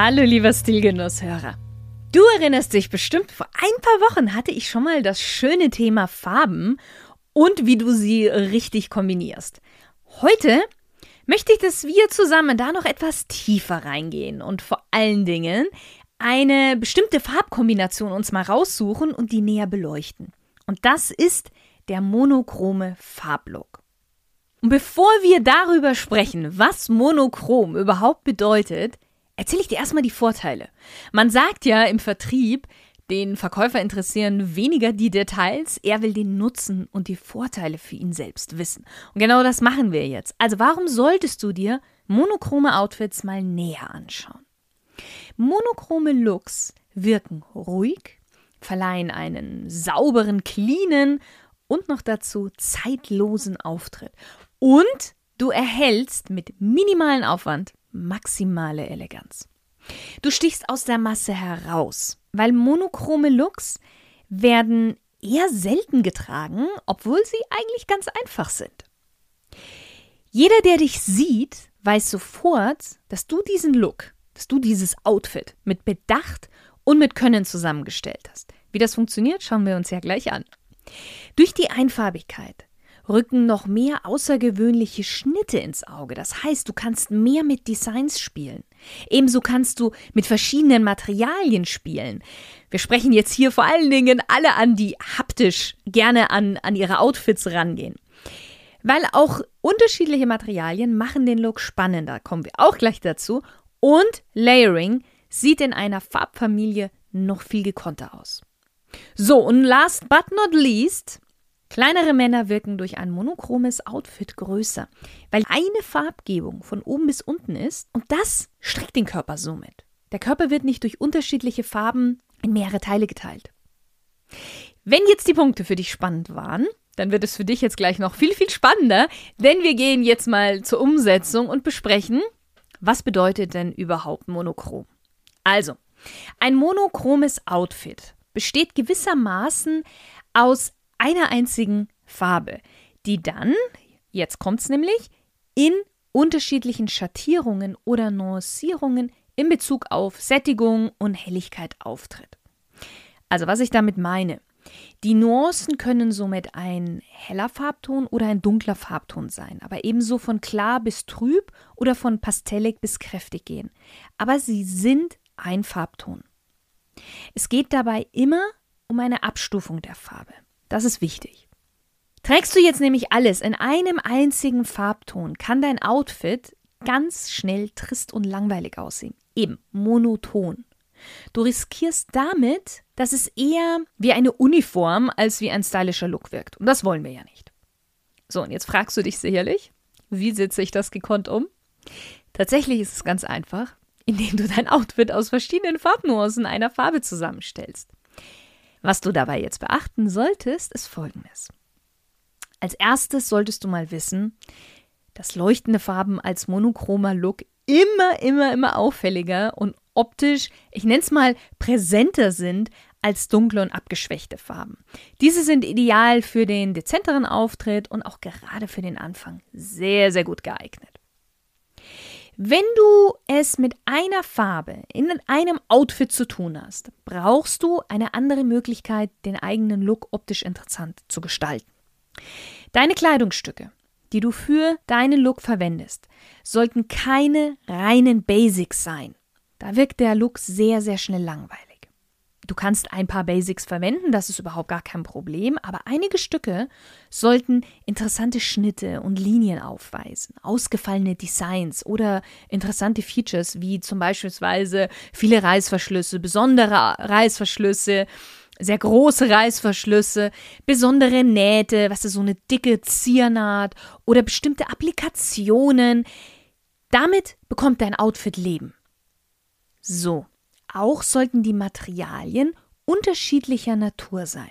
Hallo lieber Stilgenusshörer. Du erinnerst dich bestimmt, vor ein paar Wochen hatte ich schon mal das schöne Thema Farben und wie du sie richtig kombinierst. Heute möchte ich, dass wir zusammen da noch etwas tiefer reingehen und vor allen Dingen eine bestimmte Farbkombination uns mal raussuchen und die näher beleuchten. Und das ist der monochrome Farblook. Und bevor wir darüber sprechen, was monochrom überhaupt bedeutet, erzähle ich dir erstmal die Vorteile. Man sagt ja im Vertrieb, den Verkäufer interessieren weniger die Details, er will den Nutzen und die Vorteile für ihn selbst wissen. Und genau das machen wir jetzt. Also warum solltest du dir monochrome Outfits mal näher anschauen? Monochrome Looks wirken ruhig, verleihen einen sauberen, cleanen und noch dazu zeitlosen Auftritt. Und du erhältst mit minimalen Aufwand maximale Eleganz. Du stichst aus der Masse heraus, weil monochrome Looks werden eher selten getragen, obwohl sie eigentlich ganz einfach sind. Jeder, der dich sieht, weiß sofort, dass du diesen Look, dass du dieses Outfit mit Bedacht und mit Können zusammengestellt hast. Wie das funktioniert, schauen wir uns ja gleich an. Durch die Einfarbigkeit rücken noch mehr außergewöhnliche Schnitte ins Auge. Das heißt, du kannst mehr mit Designs spielen. Ebenso kannst du mit verschiedenen Materialien spielen. Wir sprechen jetzt hier vor allen Dingen alle an, die haptisch gerne an, an ihre Outfits rangehen. Weil auch unterschiedliche Materialien machen den Look spannender, kommen wir auch gleich dazu. Und Layering sieht in einer Farbfamilie noch viel gekonnter aus. So, und last but not least, Kleinere Männer wirken durch ein monochromes Outfit größer, weil eine Farbgebung von oben bis unten ist und das streckt den Körper somit. Der Körper wird nicht durch unterschiedliche Farben in mehrere Teile geteilt. Wenn jetzt die Punkte für dich spannend waren, dann wird es für dich jetzt gleich noch viel, viel spannender, denn wir gehen jetzt mal zur Umsetzung und besprechen, was bedeutet denn überhaupt monochrom? Also, ein monochromes Outfit besteht gewissermaßen aus einer einzigen Farbe, die dann, jetzt kommt es nämlich, in unterschiedlichen Schattierungen oder Nuancierungen in Bezug auf Sättigung und Helligkeit auftritt. Also was ich damit meine. Die Nuancen können somit ein heller Farbton oder ein dunkler Farbton sein, aber ebenso von klar bis trüb oder von pastellig bis kräftig gehen. Aber sie sind ein Farbton. Es geht dabei immer um eine Abstufung der Farbe. Das ist wichtig. Trägst du jetzt nämlich alles in einem einzigen Farbton, kann dein Outfit ganz schnell trist und langweilig aussehen. Eben monoton. Du riskierst damit, dass es eher wie eine Uniform als wie ein stylischer Look wirkt. Und das wollen wir ja nicht. So, und jetzt fragst du dich sicherlich, wie setze ich das gekonnt um? Tatsächlich ist es ganz einfach, indem du dein Outfit aus verschiedenen Farbnuancen einer Farbe zusammenstellst. Was du dabei jetzt beachten solltest, ist folgendes. Als erstes solltest du mal wissen, dass leuchtende Farben als monochromer Look immer, immer, immer auffälliger und optisch, ich nenne es mal, präsenter sind als dunkle und abgeschwächte Farben. Diese sind ideal für den dezenteren Auftritt und auch gerade für den Anfang sehr, sehr gut geeignet. Wenn du es mit einer Farbe in einem Outfit zu tun hast, brauchst du eine andere Möglichkeit, den eigenen Look optisch interessant zu gestalten. Deine Kleidungsstücke, die du für deinen Look verwendest, sollten keine reinen Basics sein. Da wirkt der Look sehr, sehr schnell langweilig. Du kannst ein paar Basics verwenden, das ist überhaupt gar kein Problem, aber einige Stücke sollten interessante Schnitte und Linien aufweisen, ausgefallene Designs oder interessante Features wie zum Beispiel viele Reißverschlüsse, besondere Reißverschlüsse, sehr große Reißverschlüsse, besondere Nähte, was ist so eine dicke Ziernaht oder bestimmte Applikationen. Damit bekommt dein Outfit Leben. So, auch sollten die Materialien unterschiedlicher Natur sein.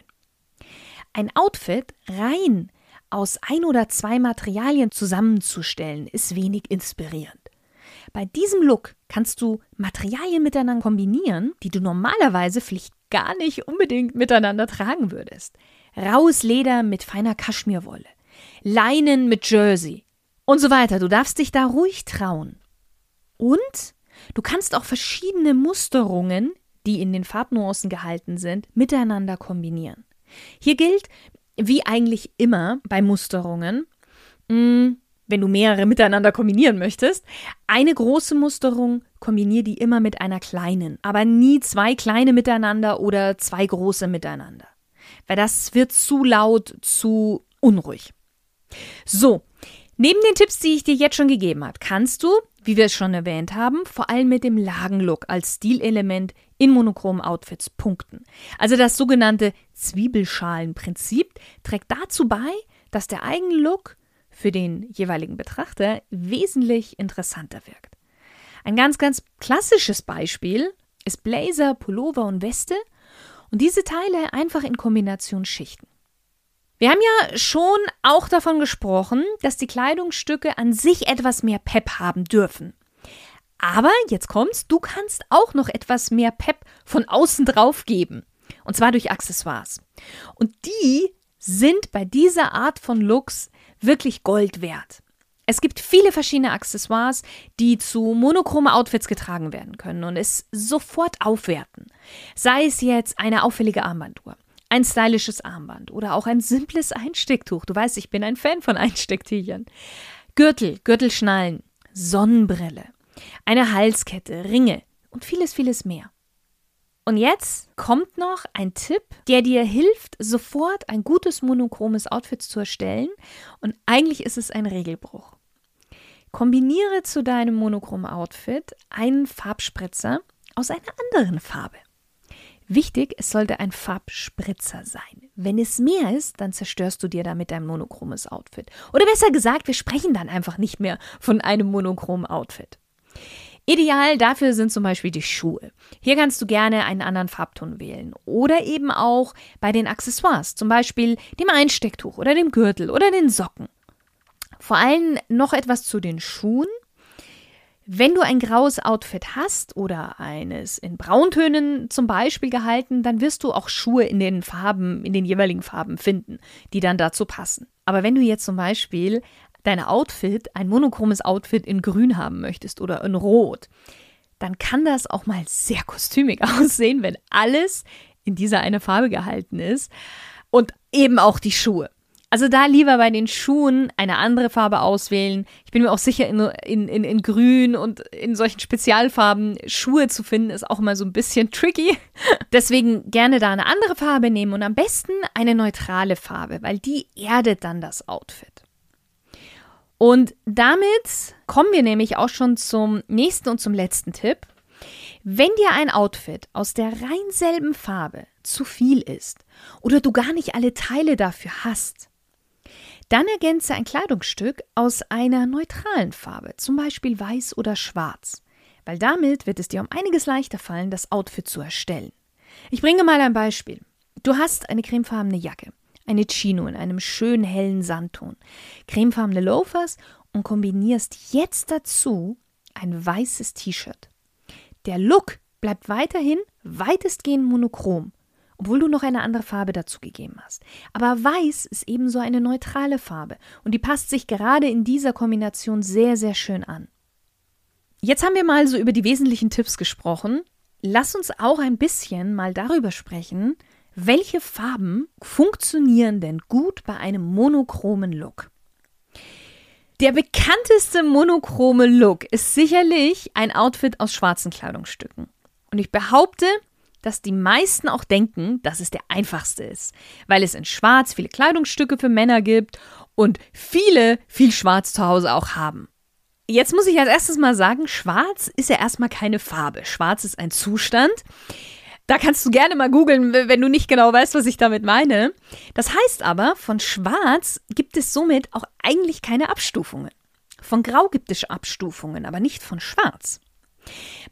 Ein Outfit rein aus ein oder zwei Materialien zusammenzustellen, ist wenig inspirierend. Bei diesem Look kannst du Materialien miteinander kombinieren, die du normalerweise vielleicht gar nicht unbedingt miteinander tragen würdest. Raues Leder mit feiner Kaschmirwolle, Leinen mit Jersey und so weiter. Du darfst dich da ruhig trauen. Und du kannst auch verschiedene Musterungen, die in den Farbnuancen gehalten sind, miteinander kombinieren. Hier gilt, wie eigentlich immer bei Musterungen, mm, wenn du mehrere miteinander kombinieren möchtest, eine große Musterung kombiniere die immer mit einer kleinen, aber nie zwei kleine miteinander oder zwei große miteinander. Weil das wird zu laut, zu unruhig. So, neben den Tipps, die ich dir jetzt schon gegeben habe, kannst du, wie wir es schon erwähnt haben, vor allem mit dem Lagenlook als Stilelement in monochromen Outfits punkten. Also das sogenannte Zwiebelschalenprinzip trägt dazu bei, dass der Eigenlook für den jeweiligen Betrachter wesentlich interessanter wirkt. Ein ganz, ganz klassisches Beispiel ist Blazer, Pullover und Weste und diese Teile einfach in Kombination schichten. Wir haben ja schon auch davon gesprochen, dass die Kleidungsstücke an sich etwas mehr Pep haben dürfen. Aber jetzt kommt's, du kannst auch noch etwas mehr Pep von außen drauf geben. Und zwar durch Accessoires. Und die sind bei dieser Art von Looks wirklich Gold wert. Es gibt viele verschiedene Accessoires, die zu monochrome Outfits getragen werden können und es sofort aufwerten. Sei es jetzt eine auffällige Armbanduhr, ein stylisches Armband oder auch ein simples Einstecktuch. Du weißt, ich bin ein Fan von Einstecktüchern. Gürtel, Gürtelschnallen, Sonnenbrille, eine Halskette, Ringe und vieles, vieles mehr. Und jetzt kommt noch ein Tipp, der dir hilft, sofort ein gutes monochromes Outfit zu erstellen. Und eigentlich ist es ein Regelbruch. Kombiniere zu deinem monochromen Outfit einen Farbspritzer aus einer anderen Farbe. Wichtig, es sollte ein Farbspritzer sein. Wenn es mehr ist, dann zerstörst du dir damit dein monochromes Outfit. Oder besser gesagt, wir sprechen dann einfach nicht mehr von einem monochromen Outfit. Ideal dafür sind zum Beispiel die Schuhe. Hier kannst du gerne einen anderen Farbton wählen. Oder eben auch bei den Accessoires, zum Beispiel dem Einstecktuch oder dem Gürtel oder den Socken. Vor allem noch etwas zu den Schuhen. Wenn du ein graues Outfit hast oder eines in Brauntönen zum Beispiel gehalten, dann wirst du auch Schuhe in den Farben, in den jeweiligen Farben finden, die dann dazu passen. Aber wenn du jetzt zum Beispiel dein Outfit, ein monochromes Outfit in Grün haben möchtest oder in Rot, dann kann das auch mal sehr kostümig aussehen, wenn alles in dieser eine Farbe gehalten ist und eben auch die Schuhe. Also da lieber bei den Schuhen eine andere Farbe auswählen. Ich bin mir auch sicher, in, in, in, in Grün und in solchen Spezialfarben Schuhe zu finden, ist auch mal so ein bisschen tricky. Deswegen gerne da eine andere Farbe nehmen und am besten eine neutrale Farbe, weil die erdet dann das Outfit. Und damit kommen wir nämlich auch schon zum nächsten und zum letzten Tipp. Wenn dir ein Outfit aus der rein selben Farbe zu viel ist oder du gar nicht alle Teile dafür hast, dann ergänze ein Kleidungsstück aus einer neutralen Farbe, zum Beispiel weiß oder schwarz, weil damit wird es dir um einiges leichter fallen, das Outfit zu erstellen. Ich bringe mal ein Beispiel. Du hast eine cremefarbene Jacke eine Chino in einem schönen hellen Sandton, cremefarbene Loafers und kombinierst jetzt dazu ein weißes T-Shirt. Der Look bleibt weiterhin weitestgehend monochrom, obwohl du noch eine andere Farbe dazu gegeben hast. Aber weiß ist ebenso eine neutrale Farbe und die passt sich gerade in dieser Kombination sehr, sehr schön an. Jetzt haben wir mal so über die wesentlichen Tipps gesprochen. Lass uns auch ein bisschen mal darüber sprechen, welche Farben funktionieren denn gut bei einem monochromen Look? Der bekannteste monochrome Look ist sicherlich ein Outfit aus schwarzen Kleidungsstücken. Und ich behaupte, dass die meisten auch denken, dass es der einfachste ist, weil es in Schwarz viele Kleidungsstücke für Männer gibt und viele viel Schwarz zu Hause auch haben. Jetzt muss ich als erstes mal sagen, Schwarz ist ja erstmal keine Farbe. Schwarz ist ein Zustand. Da kannst du gerne mal googeln, wenn du nicht genau weißt, was ich damit meine. Das heißt aber, von Schwarz gibt es somit auch eigentlich keine Abstufungen. Von Grau gibt es Abstufungen, aber nicht von Schwarz.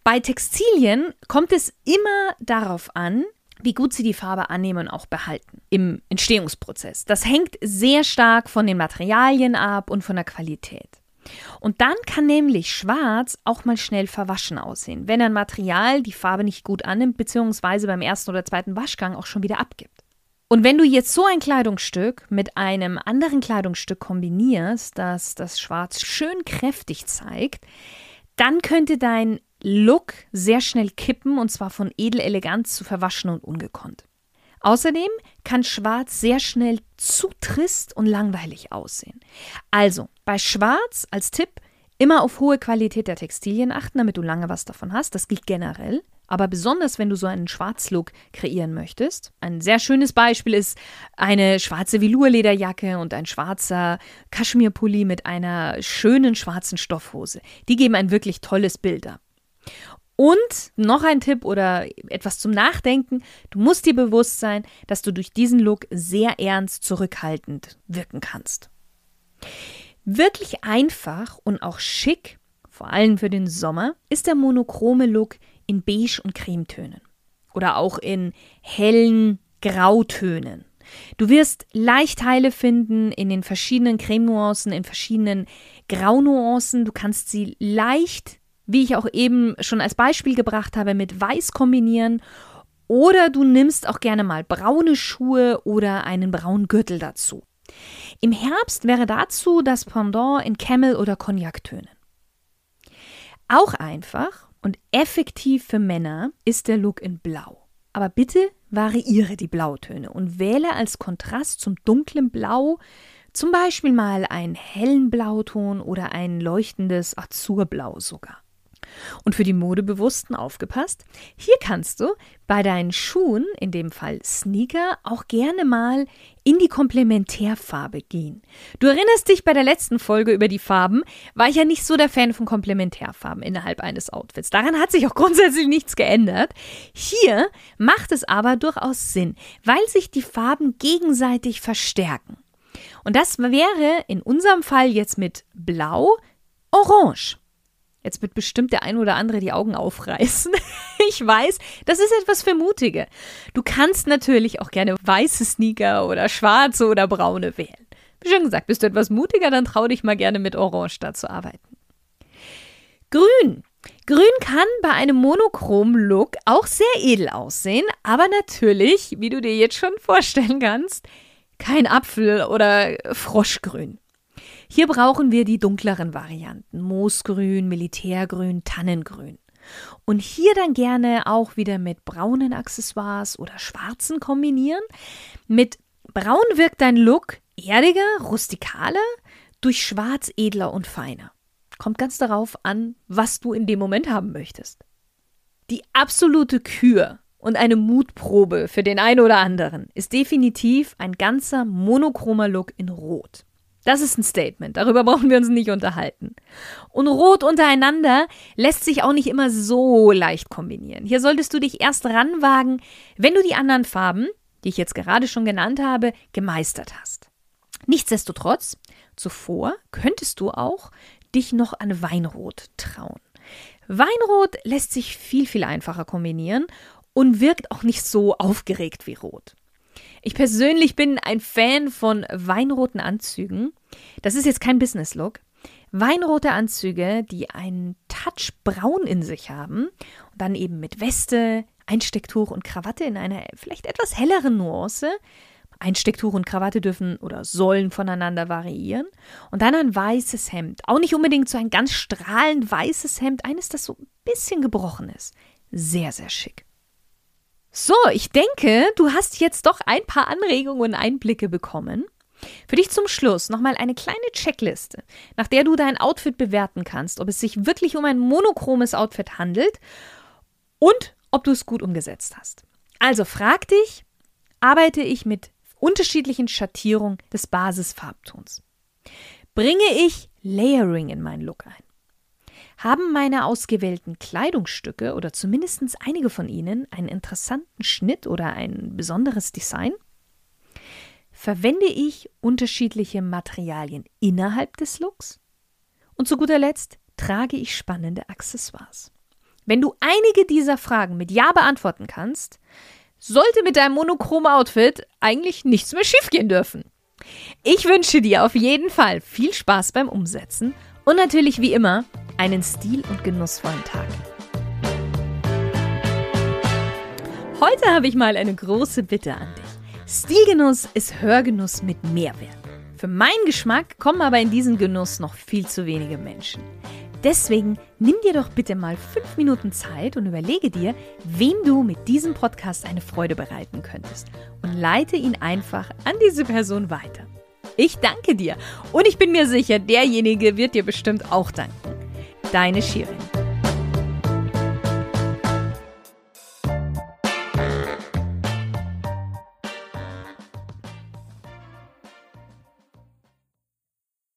Bei Textilien kommt es immer darauf an, wie gut sie die Farbe annehmen und auch behalten im Entstehungsprozess. Das hängt sehr stark von den Materialien ab und von der Qualität. Und dann kann nämlich Schwarz auch mal schnell verwaschen aussehen, wenn ein Material die Farbe nicht gut annimmt, beziehungsweise beim ersten oder zweiten Waschgang auch schon wieder abgibt. Und wenn du jetzt so ein Kleidungsstück mit einem anderen Kleidungsstück kombinierst, das das Schwarz schön kräftig zeigt, dann könnte dein Look sehr schnell kippen und zwar von edel zu verwaschen und ungekonnt. Außerdem kann Schwarz sehr schnell zu trist und langweilig aussehen. Also bei Schwarz als Tipp immer auf hohe Qualität der Textilien achten, damit du lange was davon hast. Das gilt generell. Aber besonders, wenn du so einen Schwarzlook kreieren möchtest. Ein sehr schönes Beispiel ist eine schwarze Velourlederjacke und ein schwarzer Kaschmirpulli mit einer schönen schwarzen Stoffhose. Die geben ein wirklich tolles Bild ab. Und noch ein Tipp oder etwas zum Nachdenken. Du musst dir bewusst sein, dass du durch diesen Look sehr ernst zurückhaltend wirken kannst. Wirklich einfach und auch schick, vor allem für den Sommer, ist der monochrome Look in Beige und Cremetönen oder auch in hellen Grautönen. Du wirst Leichteile finden in den verschiedenen Cremenuancen, in verschiedenen Graunuancen. Du kannst sie leicht, wie ich auch eben schon als Beispiel gebracht habe, mit Weiß kombinieren. Oder du nimmst auch gerne mal braune Schuhe oder einen braunen Gürtel dazu. Im Herbst wäre dazu das Pendant in Camel- oder Cognac-Tönen. Auch einfach und effektiv für Männer ist der Look in Blau. Aber bitte variiere die Blautöne und wähle als Kontrast zum dunklen Blau zum Beispiel mal einen hellen Blauton oder ein leuchtendes Azurblau sogar. Und für die Modebewussten aufgepasst, hier kannst du bei deinen Schuhen, in dem Fall Sneaker, auch gerne mal in die Komplementärfarbe gehen. Du erinnerst dich bei der letzten Folge über die Farben, war ich ja nicht so der Fan von Komplementärfarben innerhalb eines Outfits. Daran hat sich auch grundsätzlich nichts geändert. Hier macht es aber durchaus Sinn, weil sich die Farben gegenseitig verstärken. Und das wäre in unserem Fall jetzt mit Blau Orange. Jetzt wird bestimmt der ein oder andere die Augen aufreißen. ich weiß, das ist etwas für Mutige. Du kannst natürlich auch gerne weiße Sneaker oder schwarze oder braune wählen. Wie schon gesagt, bist du etwas mutiger, dann trau dich mal gerne mit Orange da zu arbeiten. Grün. Grün kann bei einem Monochrom-Look auch sehr edel aussehen, aber natürlich, wie du dir jetzt schon vorstellen kannst, kein Apfel oder Froschgrün. Hier brauchen wir die dunkleren Varianten. Moosgrün, Militärgrün, Tannengrün. Und hier dann gerne auch wieder mit braunen Accessoires oder schwarzen kombinieren. Mit braun wirkt dein Look erdiger, rustikaler, durch schwarz edler und feiner. Kommt ganz darauf an, was du in dem Moment haben möchtest. Die absolute Kür und eine Mutprobe für den einen oder anderen ist definitiv ein ganzer monochromer Look in Rot. Das ist ein Statement. Darüber brauchen wir uns nicht unterhalten. Und Rot untereinander lässt sich auch nicht immer so leicht kombinieren. Hier solltest du dich erst ranwagen, wenn du die anderen Farben, die ich jetzt gerade schon genannt habe, gemeistert hast. Nichtsdestotrotz, zuvor könntest du auch dich noch an Weinrot trauen. Weinrot lässt sich viel, viel einfacher kombinieren und wirkt auch nicht so aufgeregt wie Rot. Ich persönlich bin ein Fan von weinroten Anzügen. Das ist jetzt kein Business-Look. Weinrote Anzüge, die einen Touch braun in sich haben und dann eben mit Weste, Einstecktuch und Krawatte in einer vielleicht etwas helleren Nuance. Einstecktuch und Krawatte dürfen oder sollen voneinander variieren. Und dann ein weißes Hemd. Auch nicht unbedingt so ein ganz strahlend weißes Hemd, eines, das so ein bisschen gebrochen ist. Sehr, sehr schick. So, ich denke, du hast jetzt doch ein paar Anregungen und Einblicke bekommen. Für dich zum Schluss nochmal eine kleine Checkliste, nach der du dein Outfit bewerten kannst, ob es sich wirklich um ein monochromes Outfit handelt und ob du es gut umgesetzt hast. Also frag dich, arbeite ich mit unterschiedlichen Schattierungen des Basisfarbtons? Bringe ich Layering in meinen Look ein? Haben meine ausgewählten Kleidungsstücke oder zumindest einige von ihnen einen interessanten Schnitt oder ein besonderes Design? Verwende ich unterschiedliche Materialien innerhalb des Looks? Und zu guter Letzt trage ich spannende Accessoires. Wenn du einige dieser Fragen mit Ja beantworten kannst, sollte mit deinem monochromen Outfit eigentlich nichts mehr schiefgehen dürfen. Ich wünsche dir auf jeden Fall viel Spaß beim Umsetzen und natürlich wie immer einen stil- und genussvollen Tag. Heute habe ich mal eine große Bitte an dich. Stilgenuss ist Hörgenuss mit Mehrwert. Für meinen Geschmack kommen aber in diesen Genuss noch viel zu wenige Menschen. Deswegen nimm dir doch bitte mal fünf Minuten Zeit und überlege dir, wem du mit diesem Podcast eine Freude bereiten könntest und leite ihn einfach an diese Person weiter. Ich danke dir und ich bin mir sicher, derjenige wird dir bestimmt auch danken. Deine Shirin.